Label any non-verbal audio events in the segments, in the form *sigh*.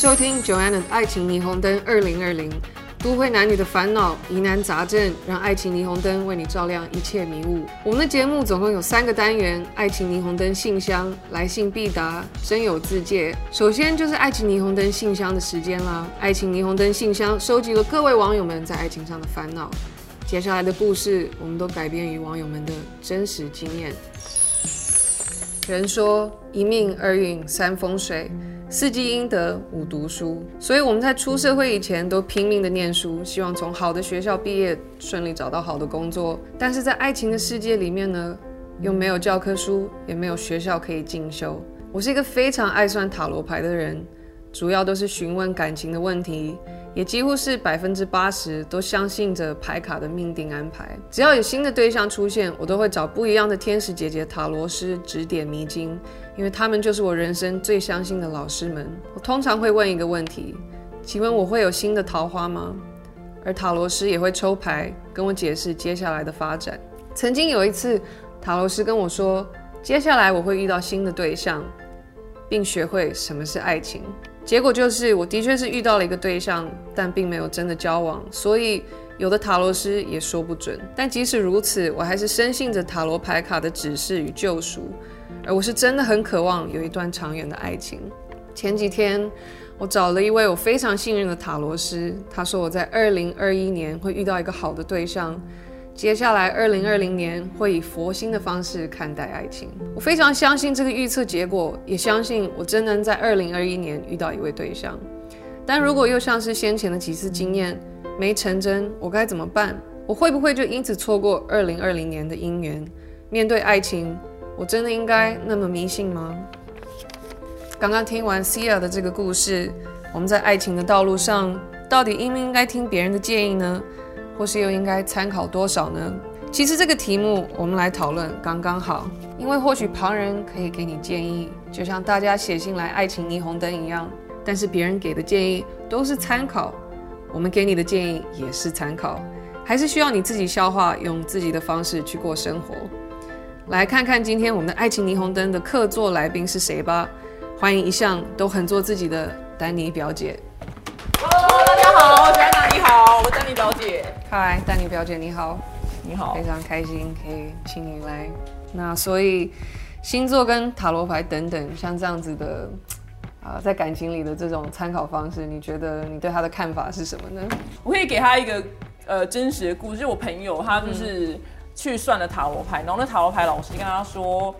收听 Joanna 的爱情霓虹灯二零二零，都会男女的烦恼疑难杂症，让爱情霓虹灯为你照亮一切迷雾。我们的节目总共有三个单元：爱情霓虹灯信箱、来信必答、真有自介。首先就是爱情霓虹灯信箱的时间啦。爱情霓虹灯信箱收集了各位网友们在爱情上的烦恼，接下来的故事我们都改编于网友们的真实经验。人说一命二运三风水，四积阴德五读书，所以我们在出社会以前都拼命的念书，希望从好的学校毕业，顺利找到好的工作。但是在爱情的世界里面呢，又没有教科书，也没有学校可以进修。我是一个非常爱算塔罗牌的人，主要都是询问感情的问题。也几乎是百分之八十都相信着牌卡的命定安排。只要有新的对象出现，我都会找不一样的天使姐姐塔罗师指点迷津，因为他们就是我人生最相信的老师们。我通常会问一个问题：请问我会有新的桃花吗？而塔罗师也会抽牌跟我解释接下来的发展。曾经有一次，塔罗师跟我说，接下来我会遇到新的对象，并学会什么是爱情。结果就是，我的确是遇到了一个对象，但并没有真的交往，所以有的塔罗师也说不准。但即使如此，我还是深信着塔罗牌卡的指示与救赎，而我是真的很渴望有一段长远的爱情。前几天，我找了一位我非常信任的塔罗师，他说我在二零二一年会遇到一个好的对象。接下来，二零二零年会以佛心的方式看待爱情。我非常相信这个预测结果，也相信我真能在二零二一年遇到一位对象。但如果又像是先前的几次经验没成真，我该怎么办？我会不会就因此错过二零二零年的姻缘？面对爱情，我真的应该那么迷信吗？刚刚听完 Sia 的这个故事，我们在爱情的道路上，到底应不应该听别人的建议呢？或是又应该参考多少呢？其实这个题目我们来讨论刚刚好，因为或许旁人可以给你建议，就像大家写信来爱情霓虹灯一样，但是别人给的建议都是参考，我们给你的建议也是参考，还是需要你自己消化，用自己的方式去过生活。来看看今天我们的爱情霓虹灯的客座来宾是谁吧，欢迎一向都很做自己的丹尼表姐。Hello，大家好，小安娜你好，我是丹尼表姐。嗨，丹妮表姐你好，你好，非常开心可以请你来。那所以星座跟塔罗牌等等，像这样子的啊、呃，在感情里的这种参考方式，你觉得你对他的看法是什么呢？我可以给他一个呃真实的故事，就是我朋友他就是去算了塔罗牌，然后那塔罗牌老师跟他说，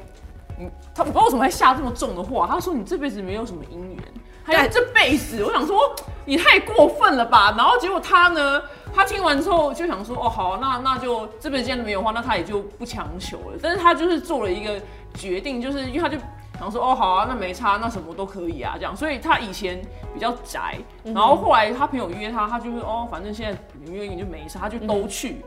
嗯，他不知道为什么会下这么重的话，他说你这辈子没有什么姻缘。还有这辈子，我想说你太过分了吧？然后结果他呢，他听完之后就想说，哦，好，那那就这辈子既然没有话，那他也就不强求了。但是他就是做了一个决定，就是因为他就想说，哦，好啊，那没差，那什么都可以啊，这样。所以他以前比较宅，然后后来他朋友约他，他就是哦，反正现在你约你就没差，他就都去，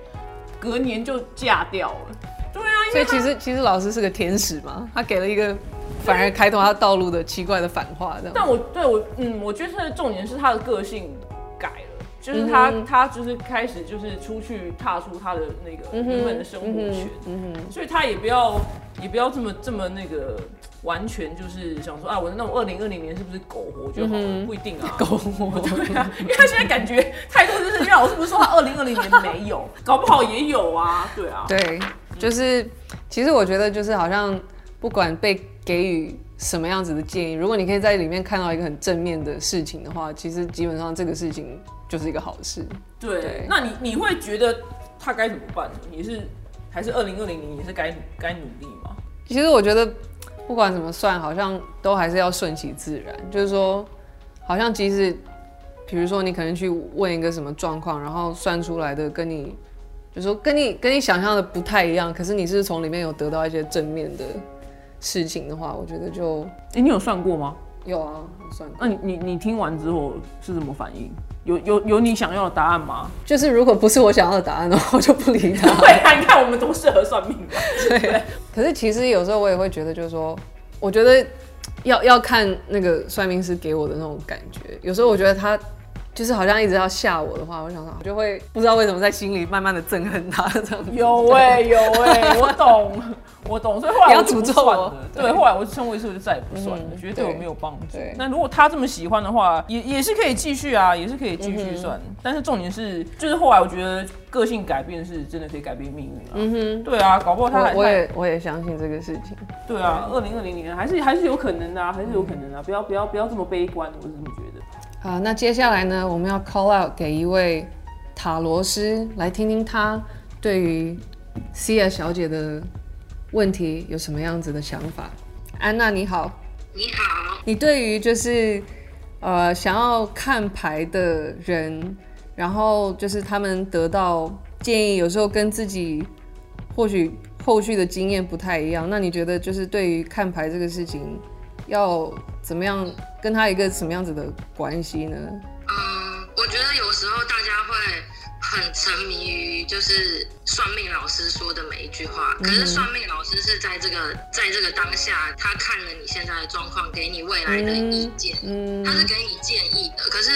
隔年就嫁掉了。对啊，所以其实其实老师是个天使嘛，他给了一个。反而开拓他道路的奇怪的反话，这样。但我对我，嗯，我觉得他的重点是他的个性改了，就是他、嗯、他就是开始就是出去踏出他的那个原本的生活圈，嗯所以他也不要也不要这么这么那个完全就是想说啊，我那种二零二零年是不是苟活就好了？嗯、不一定啊，*laughs* 苟活。*laughs* 对啊，因为他现在感觉态度就是，因为老师不是说他二零二零年没有，*laughs* 搞不好也有啊，对啊，对，就是其实我觉得就是好像不管被。给予什么样子的建议？如果你可以在里面看到一个很正面的事情的话，其实基本上这个事情就是一个好事。对，对那你你会觉得他该怎么办呢？你是还是二零二零年也是该该努力吗？其实我觉得不管怎么算，好像都还是要顺其自然。就是说，好像即使比如说你可能去问一个什么状况，然后算出来的跟你就是说跟你跟你想象的不太一样，可是你是从里面有得到一些正面的。事情的话，我觉得就，哎、欸，你有算过吗？有啊，我算过。那你你你听完之后是什么反应？有有有你想要的答案吗？就是如果不是我想要的答案的话，我就不理他。*laughs* 对啊，你看我们多适合算命。对。对可是其实有时候我也会觉得，就是说，我觉得要要看那个算命师给我的那种感觉。有时候我觉得他就是好像一直要吓我的话，我想想我就会不知道为什么在心里慢慢的憎恨他这样。有哎、欸、有哎、欸，*laughs* 我懂我懂，所以后来我要诅咒了。对，后来我称为是不是就再也不算了？嗯、觉得对我没有帮助。那如果他这么喜欢的话，也也是可以继续啊，也是可以继续算。嗯、但是重点是，就是后来我觉得个性改变是真的可以改变命运啊。嗯哼，对啊，搞不好他还我，我也我也相信这个事情。对啊，二零二零年还是还是有可能的啊，还是有可能啊，不要不要不要这么悲观，我是这么觉得。好，那接下来呢，我们要 call out 给一位塔罗师，来听听他对于 Sia 小姐的问题有什么样子的想法。安娜你好，你好，你对于就是呃想要看牌的人，然后就是他们得到建议，有时候跟自己或许后续的经验不太一样，那你觉得就是对于看牌这个事情要怎么样？跟他一个什么样子的关系呢？嗯，我觉得有时候大家会很沉迷于就是。算命老师说的每一句话，可是算命老师是在这个在这个当下，他看了你现在的状况，给你未来的意见，嗯他是给你建议的。可是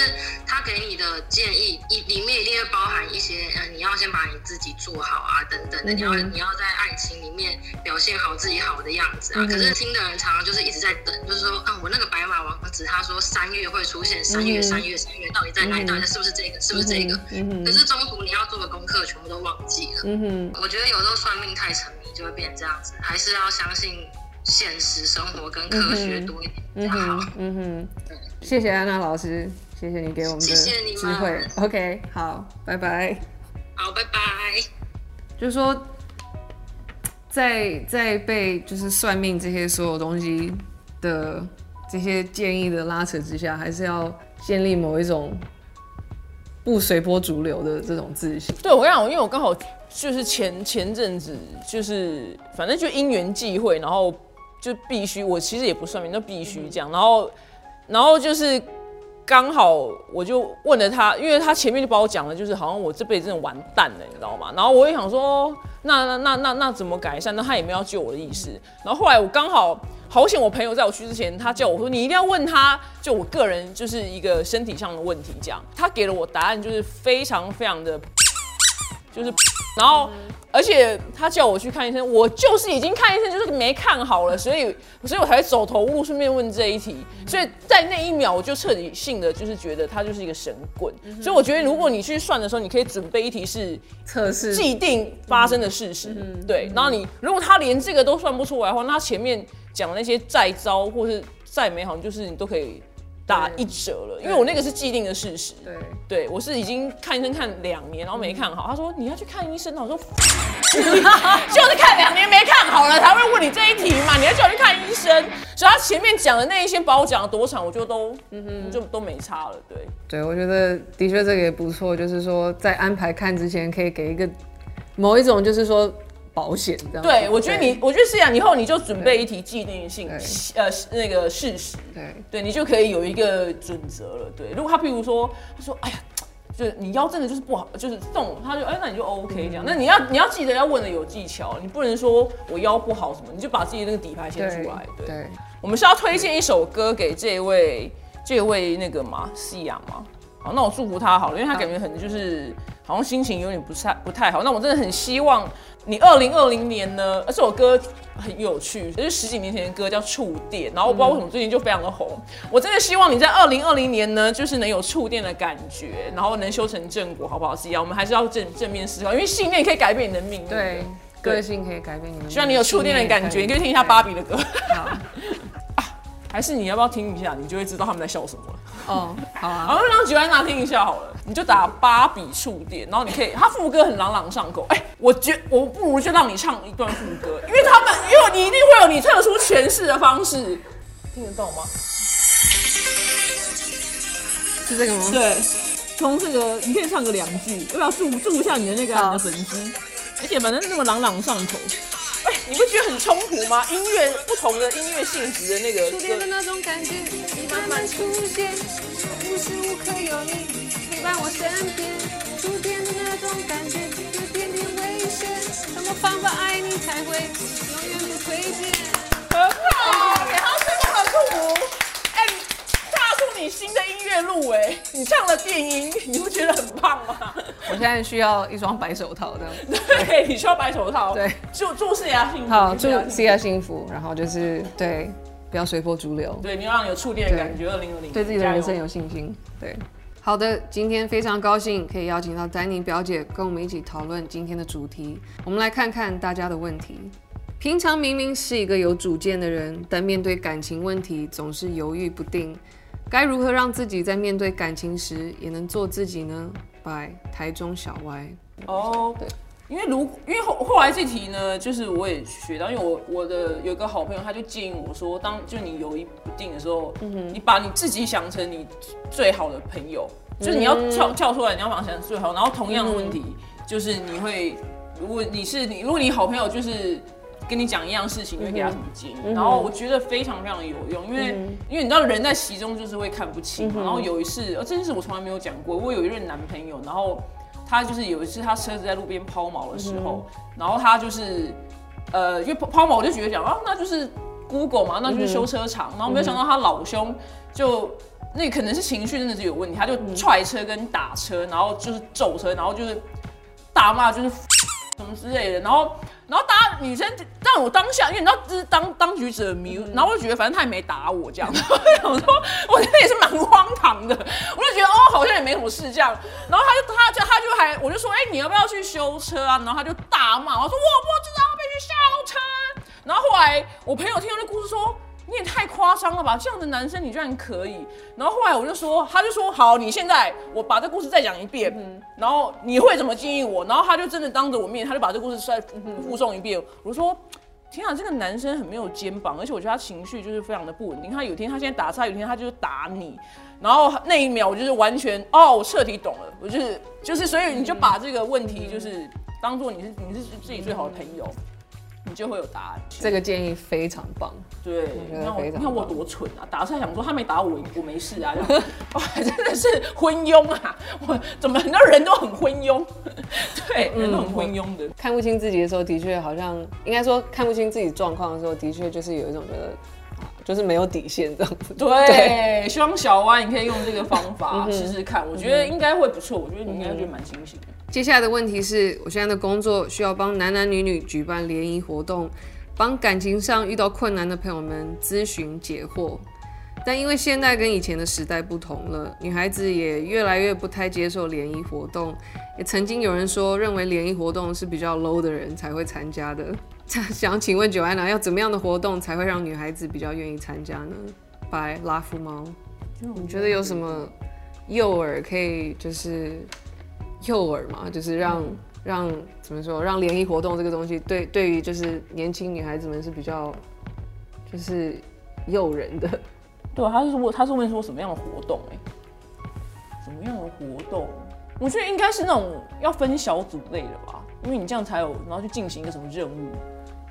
他给你的建议一里面一定会包含一些，呃，你要先把你自己做好啊，等等的，你要你要在爱情里面表现好自己好的样子啊。可是听的人常常就是一直在等，就是说，啊，我那个白马王子他说三月会出现，三月三月三月到底在哪里？到底是不是这个？是不是这个？可是中途你要做的功课全部都忘记了。嗯哼，我觉得有时候算命太沉迷就会变成这样子，还是要相信现实生活跟科学多一点比较好。嗯哼，嗯哼对谢谢安娜老师，谢谢你给我们的机会。OK，好，拜拜。好，拜拜。就是说，在在被就是算命这些所有东西的这些建议的拉扯之下，还是要建立某一种。不随波逐流的这种自信。对，我跟你讲，因为我刚好就是前前阵子就是反正就因缘际会，然后就必须我其实也不算命，就必须这样。然后然后就是刚好我就问了他，因为他前面就把我讲了，就是好像我这辈子真的完蛋了，你知道吗？然后我也想说，那那那那那怎么改善？那他也没有要救我的意思。然后后来我刚好。好险！我朋友在我去之前，他叫我说：“你一定要问他，就我个人就是一个身体上的问题。”这样，他给了我答案，就是非常非常的，就是，然后，而且他叫我去看医生，我就是已经看医生，就是没看好了，所以，所以我才走投无路，顺便问这一题。所以在那一秒，我就彻底性的就是觉得他就是一个神棍。所以我觉得，如果你去算的时候，你可以准备一题是测试既定发生的事实，对。然后你如果他连这个都算不出来的话，那他前面。讲那些再糟或是再美好，就是你都可以打一折了，因为我那个是既定的事实。对，对我是已经看医生看两年，然后没看好。他说你要去看医生，我说 *laughs* 就是看两年没看好了，才会问你这一题嘛。你要叫我去看医生，所以他前面讲的那一些，把我讲了多长，我就都嗯哼，就都没差了。对，对我觉得的确这个也不错，就是说在安排看之前，可以给一个某一种，就是说。保险这样，对，我觉得你，我觉得是这样，以后你就准备一题既定性，呃，那个事实，对，对你就可以有一个准则了。对，如果他譬如说，他说，哎呀，就是你腰真的就是不好，就是动，他就，哎，那你就 OK 这样。嗯、那你要你要记得要问的有技巧，你不能说我腰不好什么，你就把自己那个底牌先出来。对，我们是要推荐一首歌给这位这位那个嘛，Sia 吗？好，那我祝福他好了，因为他感觉很就是好像心情有点不太不太好。那我真的很希望。你二零二零年呢？这首歌很有趣，就是十几年前的歌，叫《触电》，然后我不知道为什么最近就非常的红。我真的希望你在二零二零年呢，就是能有触电的感觉，然后能修成正果，好不好？是一样，我们还是要正正面思考，因为信念可以改变你的命运。对，个性可以改变你的命运。希望你有触电的感觉，你可以听一下芭比的歌。好。还是你要不要听一下？你就会知道他们在笑什么了。哦，好啊，*laughs* 好，让吉安娜听一下好了。你就打芭比触电，然后你可以，他副歌很朗朗上口。哎、欸，我觉我不如就让你唱一段副歌，因为他们，因为你一定会有你特殊诠释的方式，听得到吗？是这个吗？对，从这个你可以唱个两句，要不要祝祝一下你的那个你的粉丝？而且反正那么朗朗上口。你不觉得很冲突吗？音乐不同的音乐性质的那个触电的那种感觉，你慢慢出现，无时无刻有你陪伴我身边。触电的那种感觉，有点点危险，什么方法爱你才会永远不退变？很好，给他吹个很酷。哎，踏出你新的音乐乐入围，你唱了电音，你不觉得很棒吗？我现在需要一双白手套的。*laughs* 对，你需要白手套。对，祝祝世亚幸福。好，祝世亚幸福。然后就是对，不要随波逐流。对，你要让有触电的感觉。二零二零，对自己的人生有信心。对，好的，今天非常高兴可以邀请到丹妮表姐跟我们一起讨论今天的主题。我们来看看大家的问题。平常明明是一个有主见的人，但面对感情问题总是犹豫不定，该如何让自己在面对感情时也能做自己呢台中小歪。哦，对，因为如因为后后来这题呢，就是我也学到，因为我我的有一个好朋友，他就建议我说，当就你犹豫不定的时候，你把你自己想成你最好的朋友，就是你要跳跳出来，你要把它想成最好，然后同样的问题，就是你会，如果你是你，如果你好朋友就是。跟你讲一样事情，你会给他什么建议？嗯、然后我觉得非常非常有用，因为、嗯、因为你知道人在其中就是会看不清然后有一次，呃，这件事我从来没有讲过。我有一任男朋友，然后他就是有一次他车子在路边抛锚的时候，嗯、然后他就是呃，因为抛锚我就觉得讲啊，那就是 Google 嘛，那就是修车厂。嗯、然后没有想到他老兄就那可能是情绪真的是有问题，他就踹车跟打车，然后就是揍车，然后就是大骂，就是 *laughs* 什么之类的，然后。然后大家女生让我当下，因为你知道这是当当局者迷，然后我就觉得反正他也没打我这样，我 *laughs* 说我觉得也是蛮荒唐的，我就觉得哦好像也没什么事这样，然后他就他就他就还我就说哎、欸、你要不要去修车啊？然后他就大骂我说我不知道要不要去修车，然后后来我朋友听到这故事说。你也太夸张了吧！这样的男生你居然可以？然后后来我就说，他就说好，你现在我把这故事再讲一遍，嗯、然后你会怎么建议我？然后他就真的当着我面，他就把这故事再复诵一遍。我说，天啊，这个男生很没有肩膀，而且我觉得他情绪就是非常的不稳定。他有一天他现在打岔，有一天他就是打你，然后那一秒我就是完全哦，我彻底懂了，我就是就是，所以你就把这个问题就是当做你是你是自己最好的朋友。你就会有答案。这个建议非常棒。对，你看我，你看我多蠢啊！打出来想说他没打我，我没事啊。哇，真的是昏庸啊！我怎么很多人都很昏庸？对，人都很昏庸的。看不清自己的时候，的确好像应该说看不清自己状况的时候，的确就是有一种觉得，就是没有底线这样子。对，对希望小歪你可以用这个方法试试看，我觉得应该会不错。我觉得你应该觉得蛮清醒的。接下来的问题是我现在的工作需要帮男男女女举办联谊活动，帮感情上遇到困难的朋友们咨询解惑。但因为现在跟以前的时代不同了，女孩子也越来越不太接受联谊活动。也曾经有人说，认为联谊活动是比较 low 的人才会参加的。想请问 Joanna，要怎么样的活动才会让女孩子比较愿意参加呢？By 拉夫猫，你觉得有什么诱饵可以就是？诱饵嘛，就是让、嗯、让怎么说，让联谊活动这个东西对对于就是年轻女孩子们是比较就是诱人的。对，他是问他是问说什么样的活动？哎，什么样的活动？我觉得应该是那种要分小组类的吧，因为你这样才有，然后去进行一个什么任务，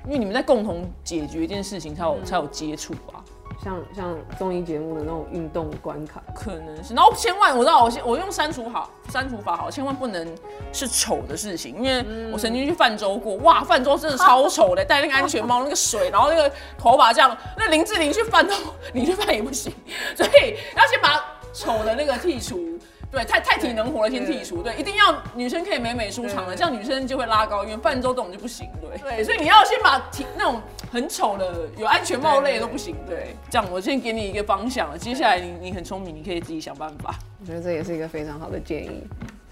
因为你们在共同解决一件事情才有、嗯、才有接触吧。像像综艺节目的那种运动关卡，可能是。然后千万我知道，我先我用删除好删除法好，千万不能是丑的事情，因为我曾经去泛舟过，哇，泛舟真的超丑的，戴那个安全帽，那个水，然后那个头发这样，那林志玲去泛舟，*laughs* 你去泛也不行，所以要先把丑的那个剔除。对，太太体能活了，先剔除。对，一定要女生可以美美舒畅的，这样女生就会拉高，因为泛舟这种就不行。对对，所以你要先把体那种很丑的有安全帽类的都不行。对，这样我先给你一个方向了，接下来你你很聪明，你可以自己想办法。我觉得这也是一个非常好的建议。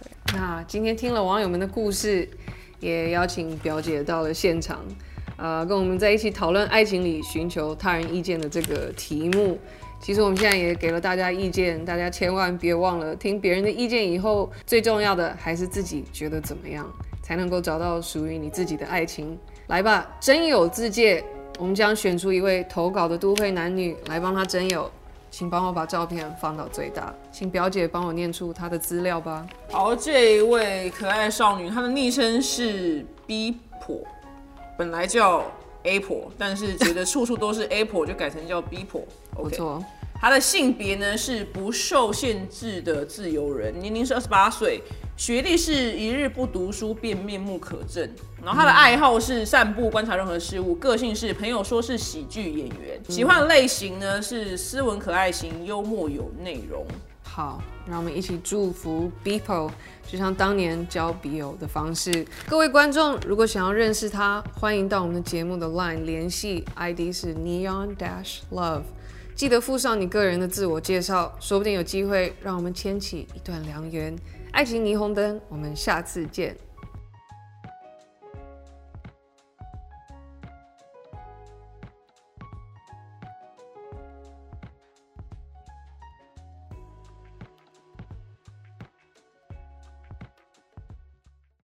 对，那今天听了网友们的故事，也邀请表姐到了现场，呃，跟我们在一起讨论爱情里寻求他人意见的这个题目。其实我们现在也给了大家意见，大家千万别忘了听别人的意见以后，最重要的还是自己觉得怎么样，才能够找到属于你自己的爱情。来吧，征友自介，我们将选出一位投稿的都会男女来帮他征友，请帮我把照片放到最大，请表姐帮我念出她的资料吧。好，这一位可爱少女，她的昵称是逼婆，本来叫 A 婆，但是觉得处处都是 *laughs* Apple，，就改成叫 B 婆。不错。他的性别呢是不受限制的自由人，年龄是二十八岁，学历是一日不读书便面目可憎。然后他的爱好是散步观察任何事物，个性是朋友说是喜剧演员，喜欢的类型呢是斯文可爱型，幽默有内容。好，让我们一起祝福 Beepo，就像当年交笔友的方式。各位观众，如果想要认识他，欢迎到我们的节目的 LINE 联系，ID 是 Neon Dash Love，记得附上你个人的自我介绍，说不定有机会让我们牵起一段良缘。爱情霓虹灯，我们下次见。